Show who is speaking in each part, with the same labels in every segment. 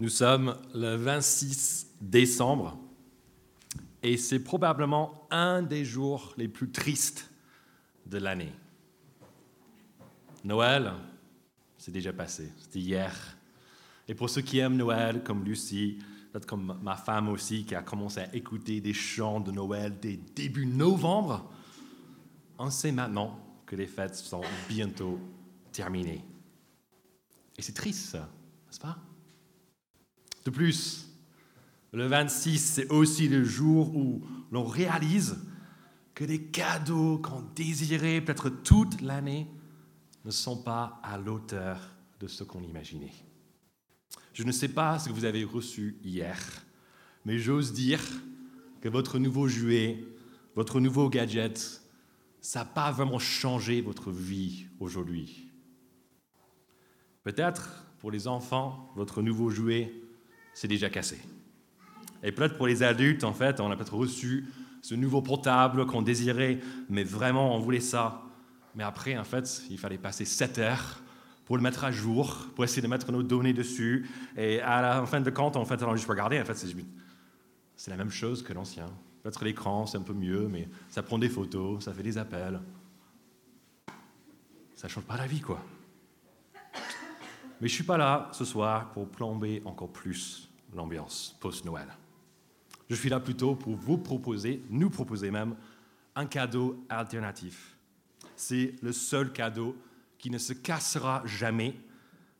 Speaker 1: Nous sommes le 26 décembre et c'est probablement un des jours les plus tristes de l'année. Noël, c'est déjà passé, c'était hier. Et pour ceux qui aiment Noël, comme Lucie, peut-être comme ma femme aussi, qui a commencé à écouter des chants de Noël dès début novembre, on sait maintenant que les fêtes sont bientôt terminées. Et c'est triste, n'est-ce pas? De plus, le 26, c'est aussi le jour où l'on réalise que les cadeaux qu'on désirait peut-être toute l'année ne sont pas à l'auteur de ce qu'on imaginait. Je ne sais pas ce que vous avez reçu hier, mais j'ose dire que votre nouveau jouet, votre nouveau gadget, ça n'a pas vraiment changé votre vie aujourd'hui. Peut-être pour les enfants, votre nouveau jouet c'est déjà cassé. Et peut-être pour les adultes, en fait, on a peut-être reçu ce nouveau portable qu'on désirait, mais vraiment on voulait ça. Mais après, en fait, il fallait passer 7 heures pour le mettre à jour, pour essayer de mettre nos données dessus. Et à la fin de compte, en fait, alors juste regarder, en fait, c'est la même chose que l'ancien. Peut-être l'écran, c'est un peu mieux, mais ça prend des photos, ça fait des appels. Ça ne change pas la vie, quoi. Mais je ne suis pas là ce soir pour plomber encore plus l'ambiance post-Noël. Je suis là plutôt pour vous proposer, nous proposer même, un cadeau alternatif. C'est le seul cadeau qui ne se cassera jamais.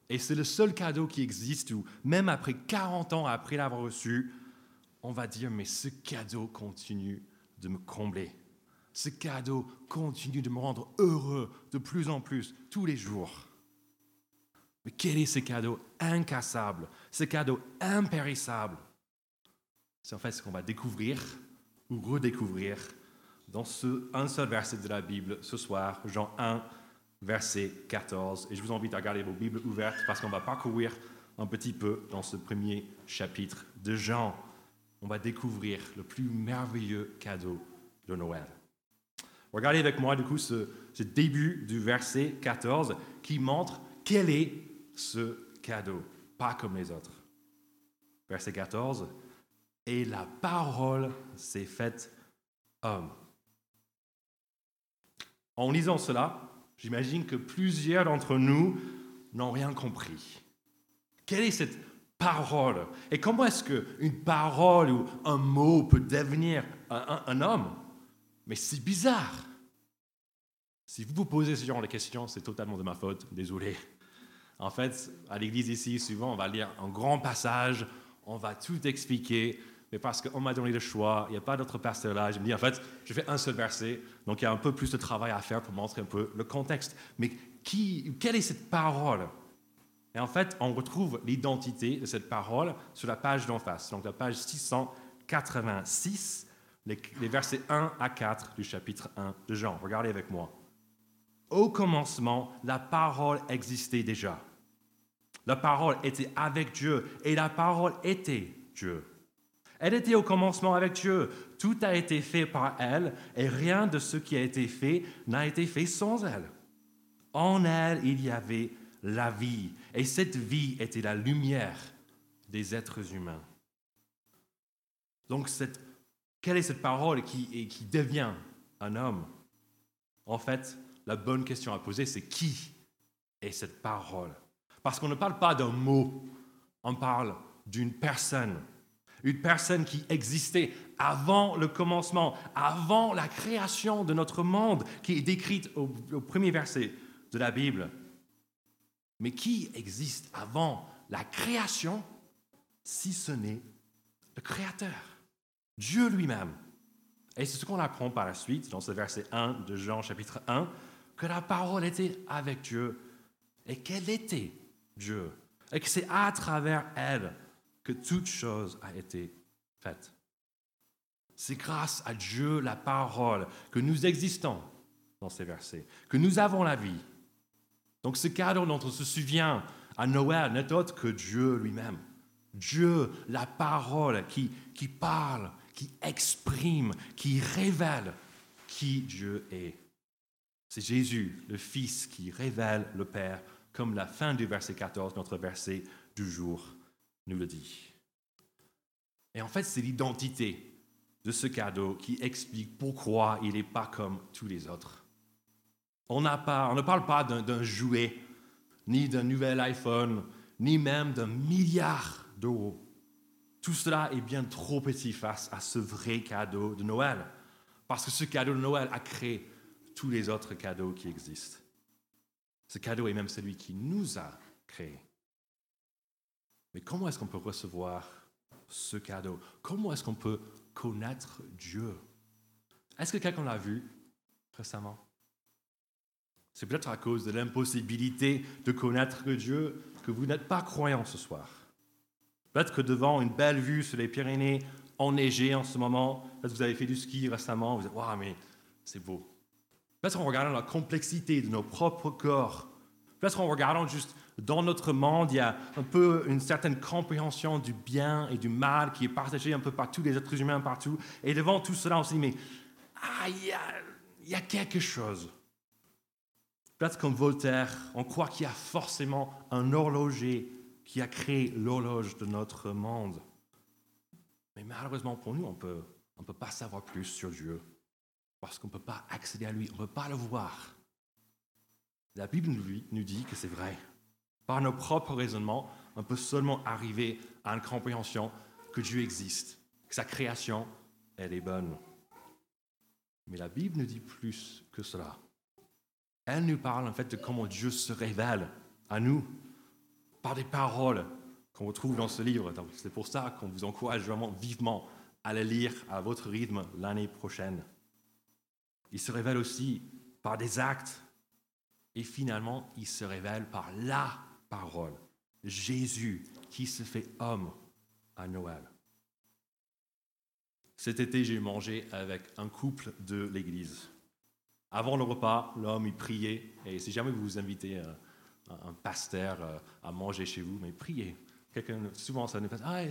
Speaker 1: Et c'est le seul cadeau qui existe où, même après 40 ans après l'avoir reçu, on va dire, mais ce cadeau continue de me combler. Ce cadeau continue de me rendre heureux de plus en plus tous les jours. Quel est ce cadeau incassable, ce cadeau impérissable? C'est en fait ce qu'on va découvrir ou redécouvrir dans ce, un seul verset de la Bible ce soir, Jean 1, verset 14. Et je vous invite à garder vos Bibles ouvertes parce qu'on va parcourir un petit peu dans ce premier chapitre de Jean. On va découvrir le plus merveilleux cadeau de Noël. Regardez avec moi du coup ce début du verset 14 qui montre quel est ce cadeau, pas comme les autres. Verset 14, et la parole s'est faite homme. En lisant cela, j'imagine que plusieurs d'entre nous n'ont rien compris. Quelle est cette parole? Et comment est-ce qu'une parole ou un mot peut devenir un, homme? Mais c'est bizarre. Si vous vous posez ce genre de questions, c'est totalement de ma faute, désolé. En fait, à l'église ici, souvent, on va lire un grand passage, on va tout expliquer, mais parce qu'on m'a donné le choix, il n'y a pas d'autre pasteur là, je me dis, en fait, je fais un seul verset, donc il y a un peu plus de travail à faire pour montrer un peu le contexte. Mais quelle est cette parole? Et en fait, on retrouve l'identité de cette parole sur la page d'en face, donc la page 686, les, les versets 1 à 4 du chapitre 1 de Jean. Regardez avec moi. Au commencement, la parole existait déjà. La parole était avec Dieu et la parole était Dieu. Elle était au commencement avec Dieu. Tout a été fait par elle et rien de ce qui a été fait n'a été fait sans elle. En elle, il y avait la vie et cette vie était la lumière des êtres humains. Donc, quelle est cette parole qui, devient un homme? En fait, la bonne question à poser, c'est qui est cette parole? Parce qu'on ne parle pas d'un mot, on parle d'une personne. Une personne qui existait avant le commencement, avant la création de notre monde, qui est décrite au, premier verset de la Bible. Mais qui existe avant la création si ce n'est le Créateur, Dieu lui-même Et c'est ce qu'on apprend par la suite dans ce verset 1 de Jean chapitre 1, que la parole était avec Dieu et qu'elle était Dieu. Et que c'est à travers elle que toute chose a été faite. C'est grâce à Dieu, la parole, que nous existons dans ces versets, que nous avons la vie. Donc ce cadeau dont on se souvient à Noël n'est autre que Dieu lui-même. Dieu, la parole qui, qui parle, qui exprime, qui révèle qui Dieu est. C'est Jésus, le Fils, qui révèle le Père comme la fin du verset 14, notre verset du jour, nous le dit. Et en fait, c'est l'identité de ce cadeau qui explique pourquoi il n'est pas comme tous les autres. On, on ne parle pas d'un jouet, ni d'un nouvel iPhone, ni même d'un milliard d'euros. Tout cela est bien trop petit face à ce vrai cadeau de Noël. Parce que ce cadeau de Noël a créé tous les autres cadeaux qui existent. Ce cadeau est même celui qui nous a créés. Mais comment est-ce qu'on peut recevoir ce cadeau? Comment est-ce qu'on peut connaître Dieu? Est-ce que quelqu'un l'a vu récemment? C'est peut-être à cause de l'impossibilité de connaître Dieu que vous n'êtes pas croyant ce soir. Peut-être que devant une belle vue sur les Pyrénées enneigées en ce moment, peut-être que vous avez fait du ski récemment, vous dites Waouh, mais c'est beau. Peut-être en regardant la complexité de nos propres corps, peut-être en regardant juste dans notre monde, il y a un peu une certaine compréhension du bien et du mal qui est partagée un peu par tous les êtres humains partout. Et devant tout cela, on se dit, mais ah, il, y a, quelque chose. Peut-être comme Voltaire, on croit qu'il y a forcément un horloger qui a créé l'horloge de notre monde. Mais malheureusement pour nous, on ne peut pas savoir plus sur Dieu parce qu'on ne peut pas accéder à lui, on ne peut pas le voir. La Bible nous dit que c'est vrai. Par nos propres raisonnements, on peut seulement arriver à une compréhension que Dieu existe, que sa création, elle est bonne. Mais la Bible nous dit plus que cela. Elle nous parle en fait de comment Dieu se révèle à nous par des paroles qu'on retrouve dans ce livre. C'est pour ça qu'on vous encourage vraiment vivement à le lire à votre rythme l'année prochaine. Il se révèle aussi par des actes et finalement il se révèle par la parole. Jésus qui se fait homme à Noël. Cet été, j'ai mangé avec un couple de l'Église. Avant le repas, l'homme, il priait. Et si jamais vous vous invitez euh, un pasteur euh, à manger chez vous, mais priez. souvent, ça nous passe, ah,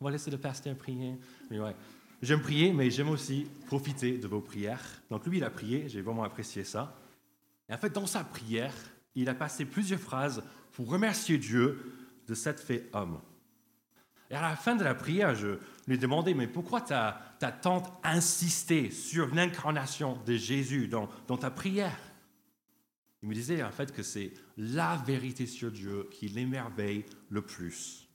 Speaker 1: on va laisser le pasteur prier. J'aime prier, mais j'aime aussi profiter de vos prières. Donc lui, il a prié, j'ai vraiment apprécié ça. Et en fait, dans sa prière, il a passé plusieurs phrases pour remercier Dieu de cette fait homme. Et à la fin de la prière, je lui ai demandé, mais pourquoi tu as, tant insisté sur l'incarnation de Jésus dans, dans ta prière? Il me disait en fait que c'est la vérité sur Dieu qui l'émerveille le plus.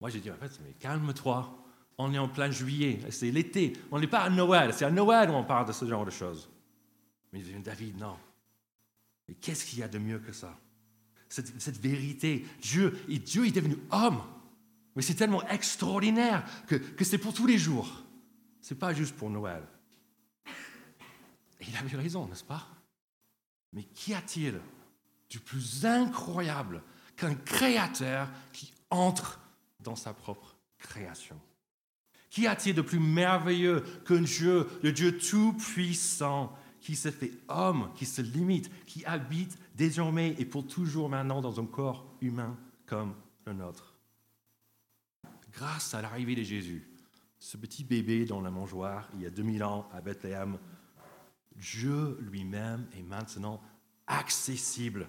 Speaker 1: Moi, j'ai dit, en fait, mais calme-toi, on est en plein juillet, c'est l'été, on n'est pas à Noël, c'est à Noël où on parle de ce genre de choses. Mais David, non. Mais qu'est-ce qu'il y a de mieux que ça? Cette, vérité. Dieu, et Dieu est devenu homme. Mais c'est tellement extraordinaire que, c'est pour tous les jours. Ce n'est pas juste pour Noël. Et il avait raison, n'est-ce pas? Mais qu'y a-t-il du plus incroyable qu'un créateur qui entre dans sa propre création? Qu'y a-t-il de plus merveilleux qu'un Dieu, le Dieu tout-puissant, qui se fait homme, qui se limite, qui habite désormais et pour toujours maintenant dans un corps humain comme le nôtre. Grâce à l'arrivée de Jésus, ce petit bébé dans la mangeoire il y a 2000 ans à Bethléem, Dieu lui-même est maintenant accessible.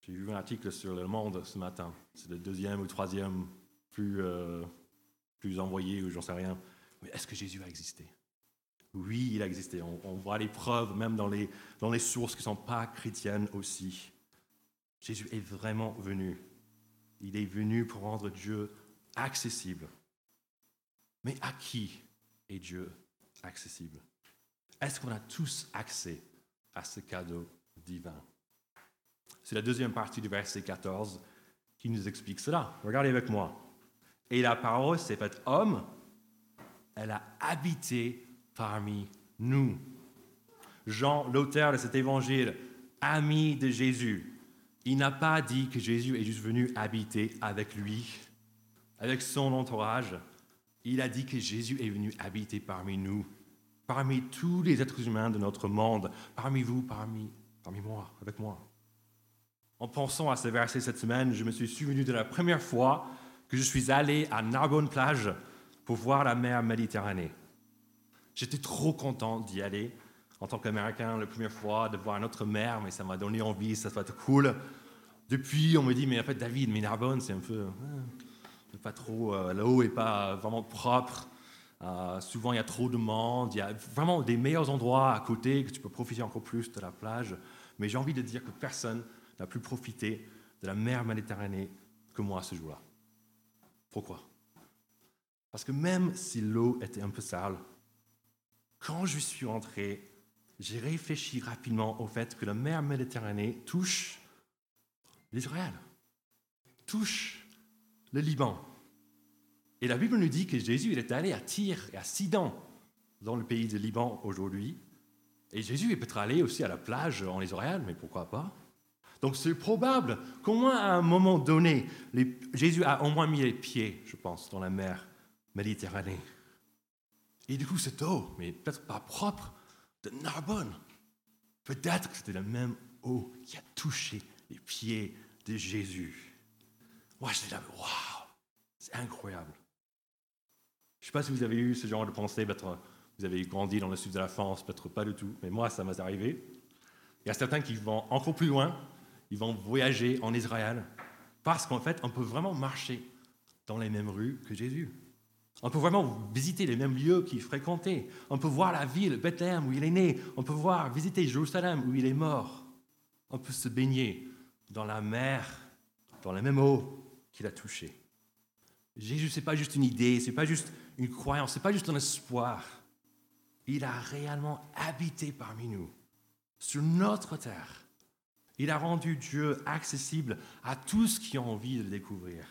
Speaker 1: J'ai vu un article sur Le Monde ce matin. C'est le deuxième ou troisième plus, euh, plus envoyé ou j'en sais rien. Mais est-ce que Jésus a existé? Oui, il a existé. On, voit les preuves même dans les, dans les sources qui ne sont pas chrétiennes aussi. Jésus est vraiment venu. Il est venu pour rendre Dieu accessible. Mais à qui est Dieu accessible? Est-ce qu'on a tous accès à ce cadeau divin? C'est la deuxième partie du verset 14 qui nous explique cela. Regardez avec moi. Et la parole s'est faite homme, elle a habité parmi nous. Jean, l'auteur de cet évangile, ami de Jésus, il n'a pas dit que Jésus est juste venu habiter avec lui, avec son entourage. Il a dit que Jésus est venu habiter parmi nous, parmi tous les êtres humains de notre monde, parmi vous, parmi, parmi moi, avec moi. En pensant à ce verset cette semaine, je me suis souvenu de la première fois que je suis allé à Narbonne plage pour voir la mer Méditerranée. J'étais trop content d'y aller en tant qu'Américain la première fois, de voir notre mer, mais ça m'a donné envie, ça va être cool. Depuis, on me dit, mais en fait, David, mais Narbonne, c'est un peu. hein, pas trop. euh, L'eau n'est pas vraiment propre. Euh, souvent, il y a trop de monde. Il y a vraiment des meilleurs endroits à côté que tu peux profiter encore plus de la plage. Mais j'ai envie de dire que personne n'a plus profité de la mer Méditerranée que moi ce jour-là. Pourquoi? Parce que même si l'eau était un peu sale, quand je suis rentré, j'ai réfléchi rapidement au fait que la mer Méditerranée touche l'Israël, touche le Liban. Et la Bible nous dit que Jésus il est allé à Tyr et à Sidon, dans le pays du Liban aujourd'hui. Et Jésus est peut-être allé aussi à la plage en Israël, mais pourquoi pas? Donc c'est probable qu'au moins à un moment donné, Jésus a au moins mis les pieds, je pense, dans la mer Méditerranée. Et du coup, cette eau, mais peut-être pas propre, de Narbonne, peut-être que c'était la même eau qui a touché les pieds de Jésus. Moi, j'étais là, waouh, c'est incroyable. Je ne sais pas si vous avez eu ce genre de pensée, peut-être vous avez grandi dans le sud de la France, peut-être pas du tout, mais moi, ça m'est arrivé. Il y a certains qui vont encore plus loin, ils vont voyager en Israël, parce qu'en fait, on peut vraiment marcher dans les mêmes rues que Jésus. On peut vraiment visiter les mêmes lieux qu'il fréquentait. On peut voir la ville, Bethléem, où il est né. On peut voir, visiter Jérusalem, où il est mort. On peut se baigner dans la mer, dans la même eau qu'il a touchée. Jésus, ce n'est pas juste une idée, ce n'est pas juste une croyance, ce n'est pas juste un espoir. Il a réellement habité parmi nous, sur notre terre. Il a rendu Dieu accessible à tous qui ont envie de le découvrir.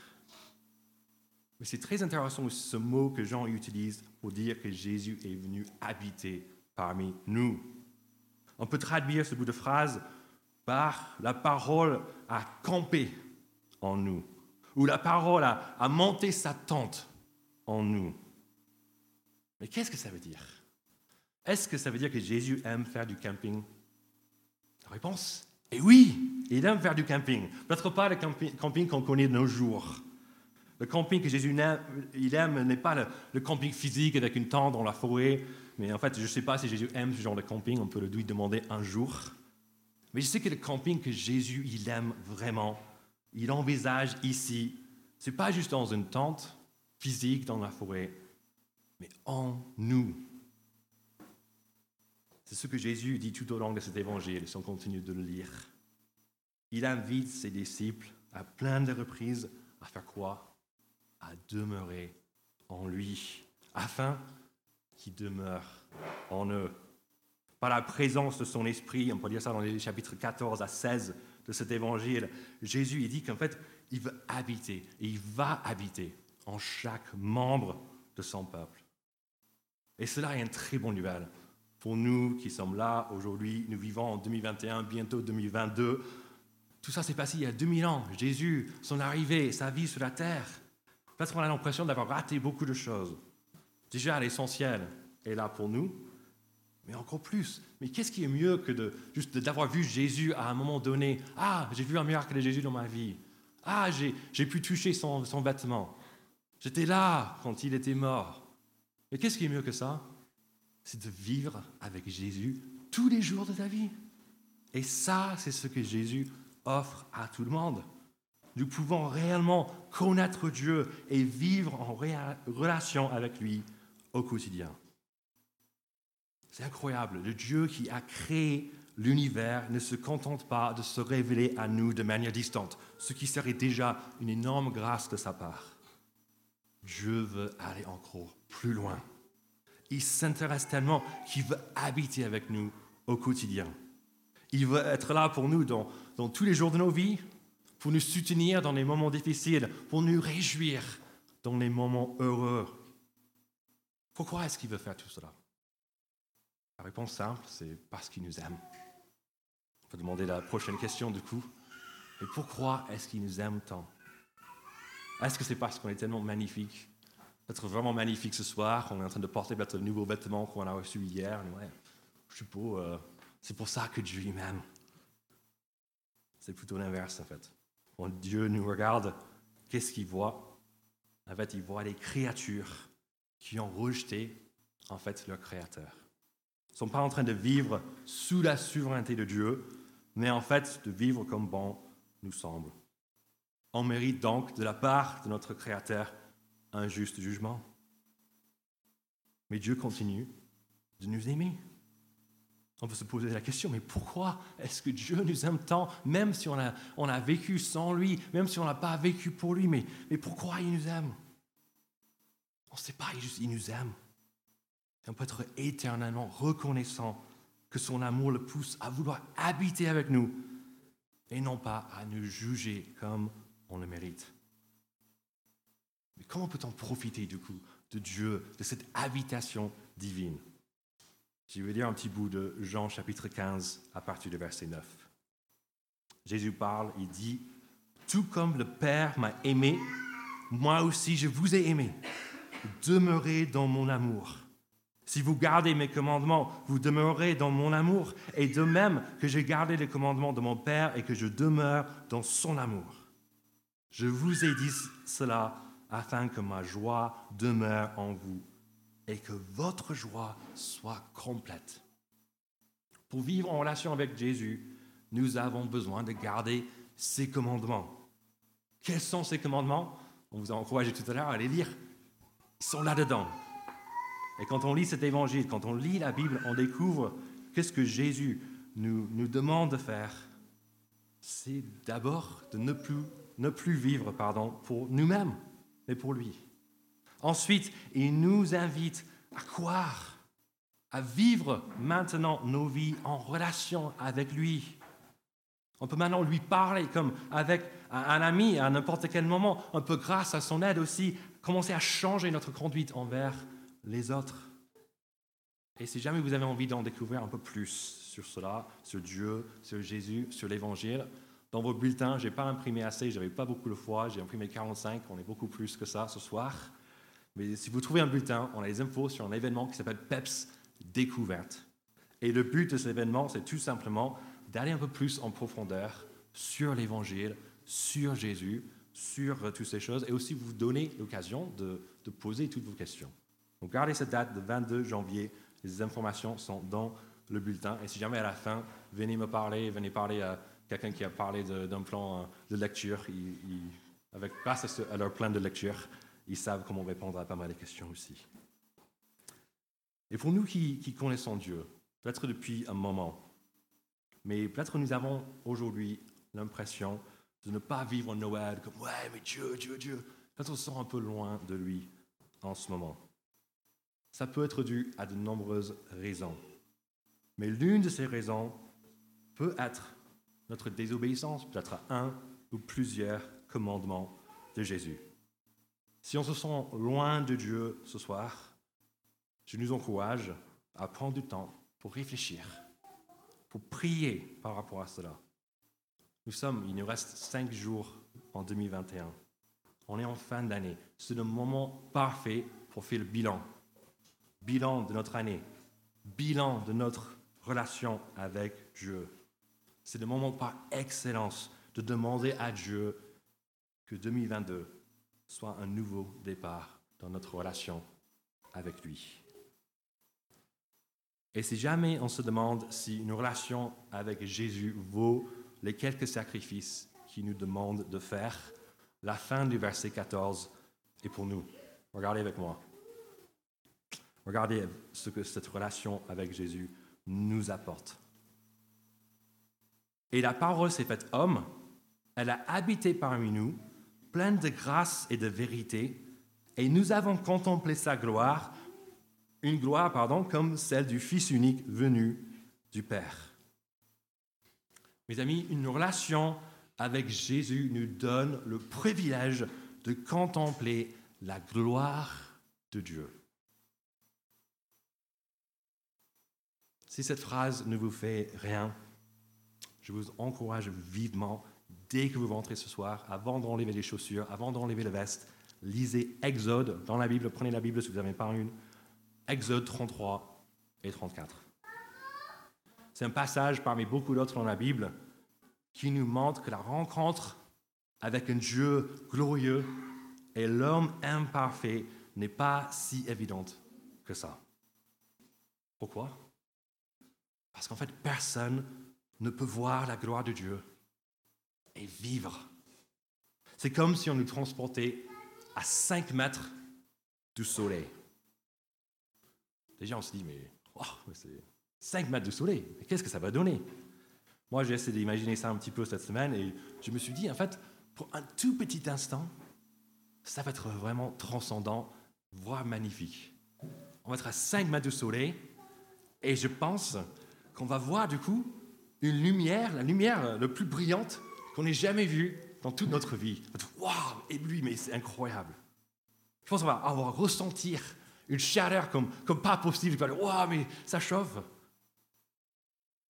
Speaker 1: Mais c'est très intéressant ce mot que Jean utilise pour dire que Jésus est venu habiter parmi nous. On peut traduire ce bout de phrase par la parole a campé en nous, ou la parole a, a monté sa tente en nous. Mais qu'est-ce que ça veut dire? Est-ce que ça veut dire que Jésus aime faire du camping? La réponse? Est oui, il aime faire du camping. Peut-être pas le campi- camping qu'on connaît de nos jours. Le camping que Jésus aime, il aime n'est pas le, camping physique avec une tente dans la forêt, mais en fait, je ne sais pas si Jésus aime ce genre de camping, on peut lui demander un jour. Mais je sais que le camping que Jésus, il aime vraiment, il envisage ici, c'est pas juste dans une tente physique dans la forêt, mais en nous. C'est ce que Jésus dit tout au long de cet évangile, si on continue de le lire. Il invite ses disciples à plein de reprises à faire quoi À demeurer en lui, afin qu'il demeure en eux. Par la présence de son esprit, on peut dire ça dans les chapitres 14 à 16 de cet évangile, Jésus il dit qu'en fait, il veut habiter et il va habiter en chaque membre de son peuple. Et cela est une très bonne nouvelle pour nous qui sommes là aujourd'hui. Nous vivons en 2021, bientôt 2022. Tout ça s'est passé il y a 2000 ans. Jésus, son arrivée, sa vie sur la terre. Peut-être qu'on a l'impression d'avoir raté beaucoup de choses. Déjà, l'essentiel est là pour nous, mais encore plus. Mais qu'est-ce qui est mieux que de juste d'avoir vu Jésus à un moment donné? Ah, j'ai vu un miracle de Jésus dans ma vie. Ah, j'ai, pu toucher son, son vêtement. J'étais là quand il était mort. Mais qu'est-ce qui est mieux que ça? C'est de vivre avec Jésus tous les jours de ta vie. Et ça, c'est ce que Jésus offre à tout le monde. Nous pouvons réellement connaître Dieu et vivre en relation avec lui au quotidien. C'est incroyable. Le Dieu qui a créé l'univers ne se contente pas de se révéler à nous de manière distante, ce qui serait déjà une énorme grâce de sa part. Dieu veut aller encore plus loin. Il s'intéresse tellement qu'il veut habiter avec nous au quotidien. Il veut être là pour nous dans, tous les jours de nos vies, pour nous soutenir dans les moments difficiles, pour nous réjouir dans les moments heureux. Pourquoi est-ce qu'il veut faire tout cela? La réponse simple, c'est parce qu'il nous aime. On peut demander la prochaine question du coup. Et pourquoi est-ce qu'il nous aime tant? Est-ce que c'est parce qu'on est tellement magnifique? Peut-être vraiment magnifique ce soir, on est en train de porter peut-être le nouveau vêtement qu'on a reçu hier. Ouais, je suis beau, euh, c'est pour ça que Dieu m'aime. C'est plutôt l'inverse en fait. Quand Dieu nous regarde, qu'est-ce qu'il voit? En fait, il voit les créatures qui ont rejeté en fait leur Créateur. Ils ne sont pas en train de vivre sous la souveraineté de Dieu, mais en fait de vivre comme bon nous semble. On mérite donc de la part de notre Créateur un juste jugement. Mais Dieu continue de nous aimer. On peut se poser la question, mais pourquoi est-ce que Dieu nous aime tant, même si on a, on a vécu sans lui, même si on n'a pas vécu pour lui, mais, mais pourquoi il nous aime? On ne sait pas, il, il nous aime. Et on peut être éternellement reconnaissant que son amour le pousse à vouloir habiter avec nous et non pas à nous juger comme on le mérite. Mais comment peut-on profiter du coup de Dieu, de cette habitation divine? Je vais lire un petit bout de Jean chapitre 15 à partir du verset 9. Jésus parle, il dit, Tout comme le Père m'a aimé, moi aussi je vous ai aimé. Demeurez dans mon amour. Si vous gardez mes commandements, vous demeurerez dans mon amour, et de même que j'ai gardé les commandements de mon Père et que je demeure dans son amour. Je vous ai dit cela afin que ma joie demeure en vous et que votre joie soit complète. Pour vivre en relation avec Jésus, nous avons besoin de garder ses commandements. Quels sont ces commandements? On vous a encouragé tout à l'heure à les lire. Ils sont là-dedans. Et quand on lit cet évangile, quand on lit la Bible, on découvre qu'est-ce que Jésus nous, demande de faire. C'est d'abord de ne plus, ne plus vivre pardon, pour nous-mêmes, mais pour lui. Ensuite, il nous invite à croire, à vivre maintenant nos vies en relation avec lui. On peut maintenant lui parler comme avec un ami à n'importe quel moment. On peut, grâce à son aide aussi, commencer à changer notre conduite envers les autres. Et si jamais vous avez envie d'en découvrir un peu plus sur cela, sur Dieu, sur Jésus, sur l'Évangile, dans vos bulletins, je n'ai pas imprimé assez, je n'avais pas beaucoup de foi, j'ai imprimé 45, on est beaucoup plus que ça ce soir. Mais si vous trouvez un bulletin, on a des infos sur un événement qui s'appelle PEPS Découverte. Et le but de cet événement, c'est tout simplement d'aller un peu plus en profondeur sur l'Évangile, sur Jésus, sur euh, toutes ces choses, et aussi vous donner l'occasion de, de poser toutes vos questions. Donc gardez cette date de 22 janvier. Les informations sont dans le bulletin. Et si jamais à la fin, venez me parler, venez parler à quelqu'un qui a parlé d'un plan euh, de lecture, avec, grâce à, leur plan de lecture, ils savent comment répondre à pas mal de questions aussi. Et pour nous qui, qui connaissons Dieu, peut-être depuis un moment, mais peut-être nous avons aujourd'hui l'impression de ne pas vivre Noël comme ouais, mais Dieu, Dieu, Dieu. Peut-être on se sent un peu loin de lui en ce moment. Ça peut être dû à de nombreuses raisons. Mais l'une de ces raisons peut être notre désobéissance, peut-être à un ou plusieurs commandements de Jésus. Si on se sent loin de Dieu ce soir, je nous encourage à prendre du temps pour réfléchir, pour prier par rapport à cela. Nous sommes, il nous reste cinq jours en 2021. On est en fin d'année. C'est le moment parfait pour faire le bilan bilan de notre année, bilan de notre relation avec Dieu. C'est le moment par excellence de demander à Dieu que 2022 soit un nouveau départ dans notre relation avec lui. Et si jamais on se demande si une relation avec Jésus vaut les quelques sacrifices qu'il nous demande de faire, la fin du verset 14 est pour nous. Regardez avec moi. Regardez ce que cette relation avec Jésus nous apporte. Et la parole s'est faite homme, elle a habité parmi nous, pleine de grâce et de vérité, et nous avons contemplé sa gloire, une gloire, pardon, comme celle du Fils unique venu du Père. Mes amis, une relation avec Jésus nous donne le privilège de contempler la gloire de Dieu. Si cette phrase ne vous fait rien, je vous encourage vivement, dès que vous rentrez ce soir, avant d'enlever les chaussures, avant d'enlever la veste, lisez Exode dans la Bible, prenez la Bible si vous n'avez pas une, Exode 33 et 34. C'est un passage parmi beaucoup d'autres dans la Bible qui nous montre que la rencontre avec un Dieu glorieux et l'homme imparfait n'est pas si évidente que ça. Pourquoi? Parce qu'en fait, personne ne peut voir la gloire de Dieu et vivre. C'est comme si on nous transportait à 5 mètres du soleil. Déjà, on se dit, mais oh, c'est 5 mètres du soleil, qu'est-ce que ça va donner? Moi, j'ai essayé d'imaginer ça un petit peu cette semaine et je me suis dit, en fait, pour un tout petit instant, ça va être vraiment transcendant, voire magnifique. On va être à 5 mètres du soleil et je pense qu'on va voir du coup une lumière, la lumière la plus brillante qu'on ait jamais vue dans toute notre vie. Waouh, lui, mais c'est incroyable. Je pense qu'on va avoir ressentir une chaleur comme, comme pas possible. Waouh, mais ça chauffe.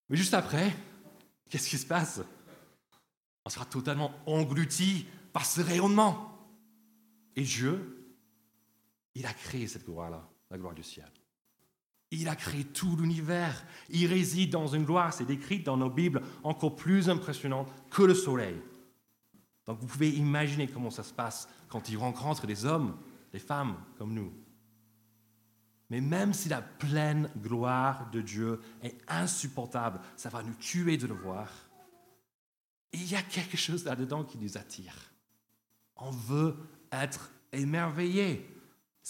Speaker 1: Mais juste après, qu'est-ce qui se passe? On sera totalement englouti par ce rayonnement. Et Dieu, il a créé cette gloire-là, la gloire du ciel. Il a créé tout l'univers. Il réside dans une gloire, c'est décrit dans nos Bibles, encore plus impressionnante que le soleil. Donc vous pouvez imaginer comment ça se passe quand il rencontre des hommes, des femmes comme nous. Mais même si la pleine gloire de Dieu est insupportable, ça va nous tuer de le voir. il y a quelque chose là-dedans qui nous attire. On veut être émerveillé.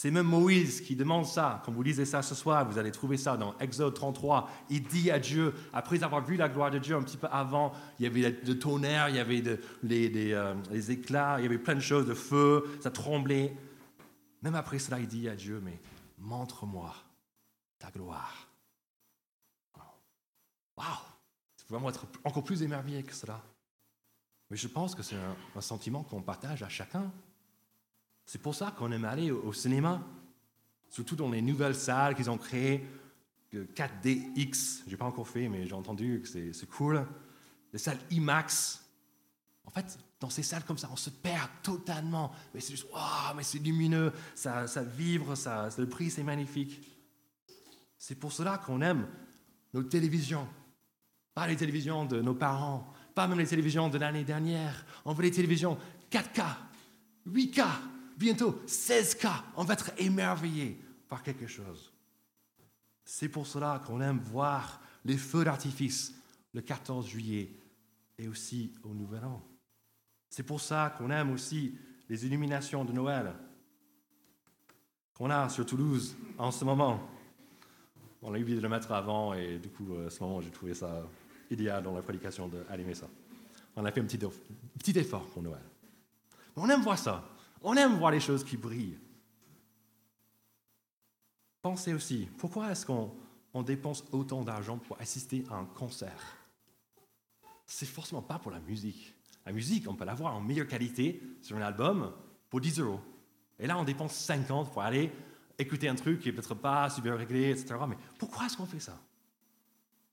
Speaker 1: C'est même Moïse qui demande ça. Quand vous lisez ça ce soir, vous allez trouver ça dans Exode 33. Il dit à Dieu, après avoir vu la gloire de Dieu un petit peu avant, il y avait le tonnerre, il y avait les, euh, les éclats, il y avait plein de choses, de feu, ça tremblait. Même après cela, il dit à Dieu, mais montre-moi ta gloire. Waouh! Faut vraiment être encore plus émerveillé que cela. Mais je pense que c'est un, sentiment qu'on partage à chacun. C'est pour ça qu'on aime aller au, cinéma, surtout dans les nouvelles salles qu'ils ont créées, 4DX, je n'ai pas encore fait, mais j'ai entendu que c'est cool. Les salles IMAX. En fait, dans ces salles comme ça, on se perd totalement. Mais c'est juste, waouh, mais c'est lumineux, ça, ça vibre, ça, le prix, c'est magnifique. C'est pour cela qu'on aime nos télévisions. Pas les télévisions de nos parents, pas même les télévisions de l'année dernière. On veut les télévisions 4K, 8K, bientôt 16K. On va être émerveillé par quelque chose. C'est pour cela qu'on aime voir les feux d'artifice le 14 juillet et aussi au Nouvel An. C'est pour ça qu'on aime aussi les illuminations de Noël qu'on a sur Toulouse en ce moment. On a oublié de le mettre avant et du coup, à ce moment, j'ai trouvé ça idéal dans la prédication d'allumer ça. On a fait un petit, petit effort pour Noël. on aime voir ça. On aime voir les choses qui brillent. Pensez aussi, pourquoi est-ce qu'on dépense autant d'argent pour assister à un concert? C'est forcément pas pour la musique. La musique, on peut l'avoir en meilleure qualité sur un album pour 10 euros. Et là, on dépense 50 pour aller écouter un truc qui peut-être pas super réglé, etc. Mais pourquoi est-ce qu'on fait ça?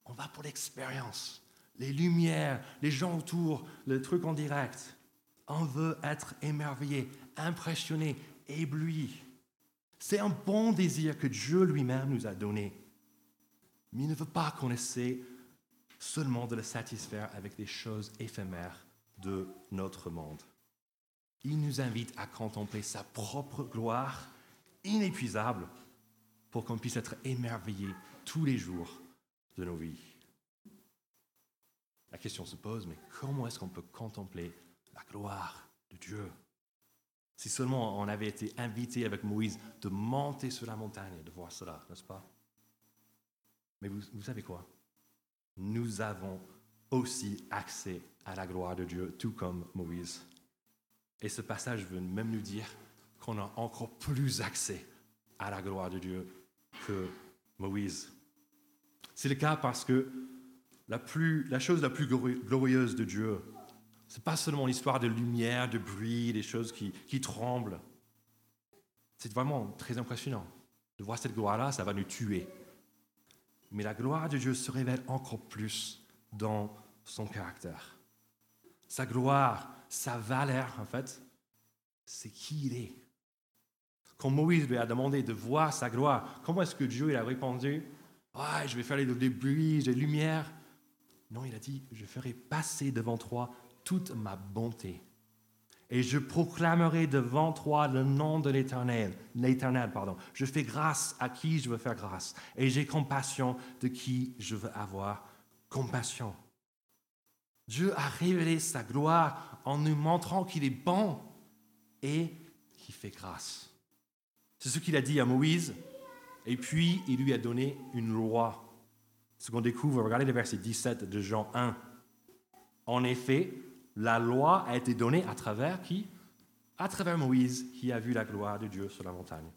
Speaker 1: On va pour l'expérience, les lumières, les gens autour, le truc en direct. On veut être émerveillé, impressionné, ébloui. C'est un bon désir que Dieu lui-même nous a donné. Mais il ne veut pas qu'on essaie seulement de le satisfaire avec des choses éphémères de notre monde. Il nous invite à contempler sa propre gloire inépuisable pour qu'on puisse être émerveillé tous les jours de nos vies. La question se pose, mais comment est-ce qu'on peut contempler la gloire de Dieu? Si seulement on avait été invité avec Moïse de monter sur la montagne et de voir cela, n'est-ce pas? Mais vous, vous savez quoi? Nous avons aussi accès à la gloire de Dieu, tout comme Moïse. Et ce passage veut même nous dire qu'on a encore plus accès à la gloire de Dieu que Moïse. C'est le cas parce que la, plus, la chose la plus glorieuse de Dieu, ce n'est pas seulement l'histoire de lumière, de bruit, des choses qui, tremblent. C'est vraiment très impressionnant. De voir cette gloire-là, ça va nous tuer. Mais la gloire de Dieu se révèle encore plus dans son caractère. Sa gloire, sa valeur, en fait, c'est qui il est. Quand Moïse lui a demandé de voir sa gloire, comment est-ce que Dieu il a répondu? Ouais, je vais faire les bruits, les lumières. Non, il a dit Je ferai passer devant toi toute ma bonté. Et je proclamerai devant toi le nom de l'Éternel, l'Éternel, pardon. Je fais grâce à qui je veux faire grâce. Et j'ai compassion de qui je veux avoir compassion. Dieu a révélé sa gloire en nous montrant qu'il est bon et qu'il fait grâce. C'est ce qu'il a dit à Moïse, et puis il lui a donné une loi. Ce qu'on découvre, regardez le verset 17 de Jean 1. En effet, la loi a été donnée à travers qui? À travers Moïse qui a vu la gloire de Dieu sur la montagne.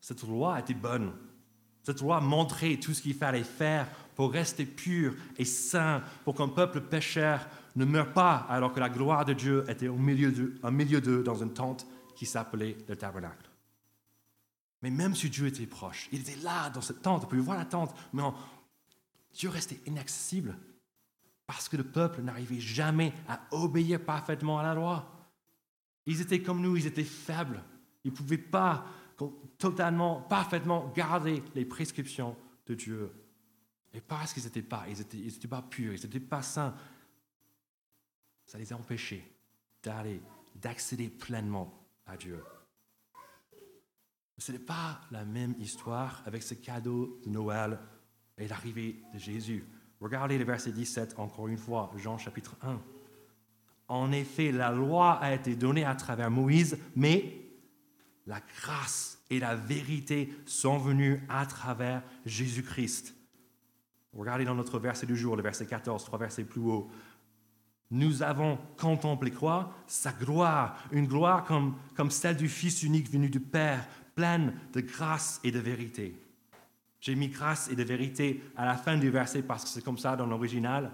Speaker 1: Cette loi été bonne. Cette loi montrait tout ce qu'il fallait faire pour rester pur et saint, pour qu'un peuple pécheur ne meure pas alors que la gloire de Dieu était au milieu d'eux dans une tente qui s'appelait le tabernacle. Mais même si Dieu était proche, il était là dans cette tente, vous pouvez voir la tente, mais Dieu restait inaccessible parce que le peuple n'arrivait jamais à obéir parfaitement à la loi. Ils étaient comme nous, ils étaient faibles. Ils ne pouvaient pas totalement, parfaitement garder les prescriptions de Dieu. Et parce qu'ils n'étaient pas, ils n'étaient pas purs, ils n'étaient pas saints, ça les a empêchés d'aller, d'accéder pleinement à Dieu. Ce n'est pas la même histoire avec ce cadeau de Noël et l'arrivée de Jésus. Regardez le verset 17 encore une fois, Jean chapitre 1. En effet, la loi a été donnée à travers Moïse, mais la grâce et la vérité sont venues à travers Jésus-Christ. Regardez dans notre verset du jour, le verset 14, trois versets plus haut. Nous avons contemplé quoi? Sa gloire, une gloire comme, comme celle du Fils unique venu du Père, pleine de grâce et de vérité. J'ai mis grâce et de vérité à la fin du verset parce que c'est comme ça dans l'original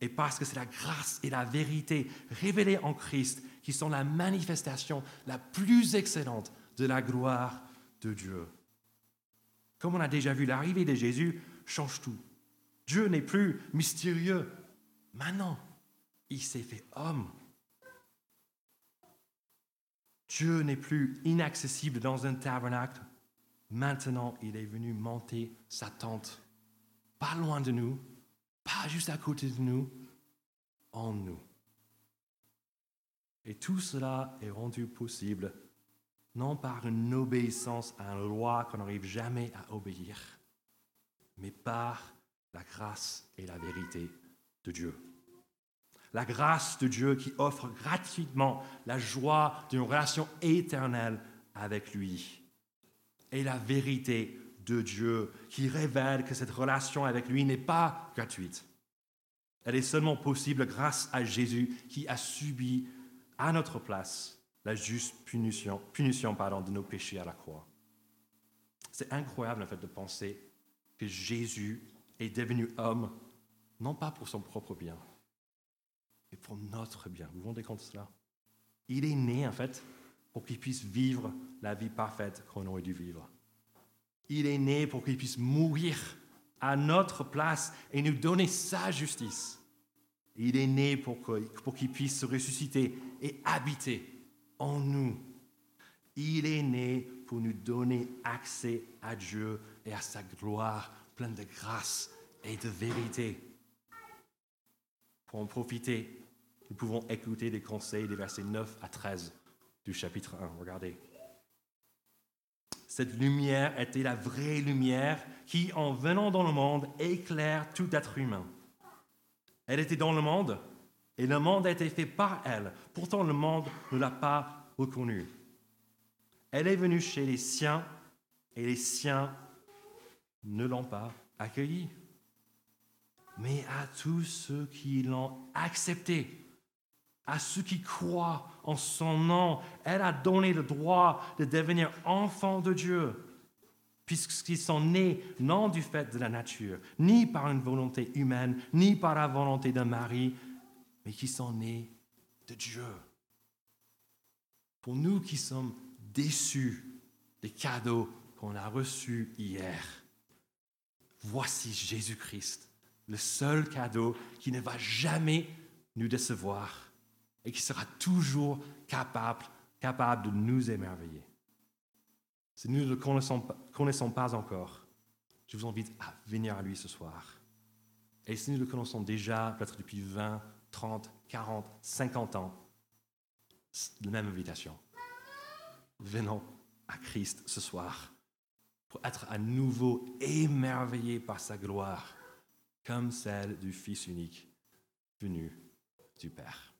Speaker 1: et parce que c'est la grâce et la vérité révélées en Christ qui sont la manifestation la plus excellente de la gloire de Dieu. Comme on a déjà vu, l'arrivée de Jésus change tout. Dieu n'est plus mystérieux. Maintenant, il s'est fait homme. Dieu n'est plus inaccessible dans un tabernacle. Maintenant, il est venu monter sa tente, pas loin de nous, pas juste à côté de nous, en nous. Et tout cela est rendu possible non par une obéissance à une loi qu'on n'arrive jamais à obéir, mais par la grâce et la vérité de Dieu la grâce de Dieu qui offre gratuitement la joie d'une relation éternelle avec lui. Et la vérité de Dieu qui révèle que cette relation avec lui n'est pas gratuite. Elle est seulement possible grâce à Jésus qui a subi à notre place la juste punition, punition pardon, de nos péchés à la croix. C'est incroyable en fait de penser que Jésus est devenu homme, non pas pour son propre bien, et pour notre bien. Vous vous rendez compte de cela? Il est né, en fait, pour qu'il puisse vivre la vie parfaite qu'on aurait dû vivre. Il est né pour qu'il puisse mourir à notre place et nous donner sa justice. Il est né pour qu'il puisse se ressusciter et habiter en nous. Il est né pour nous donner accès à Dieu et à sa gloire pleine de grâce et de vérité. Pour en profiter, nous pouvons écouter les conseils des versets 9 à 13 du chapitre 1. Regardez. Cette lumière était la vraie lumière qui, en venant dans le monde, éclaire tout être humain. Elle était dans le monde et le monde a été fait par elle. Pourtant, le monde ne l'a pas reconnue. Elle est venue chez les siens et les siens ne l'ont pas accueillie. Mais à tous ceux qui l'ont acceptée, à ceux qui croient en son nom. Elle a donné le droit de devenir enfants de Dieu, puisqu'ils sont nés non du fait de la nature, ni par une volonté humaine, ni par la volonté d'un mari, mais qui sont nés de Dieu. Pour nous qui sommes déçus des cadeaux qu'on a reçus hier, voici Jésus-Christ, le seul cadeau qui ne va jamais nous décevoir et qui sera toujours capable, capable de nous émerveiller. Si nous ne le connaissons, connaissons pas encore, je vous invite à venir à lui ce soir. Et si nous le connaissons déjà, peut-être depuis 20, 30, 40, 50 ans, la même invitation. Venons à Christ ce soir pour être à nouveau émerveillés par sa gloire, comme celle du Fils unique venu du Père.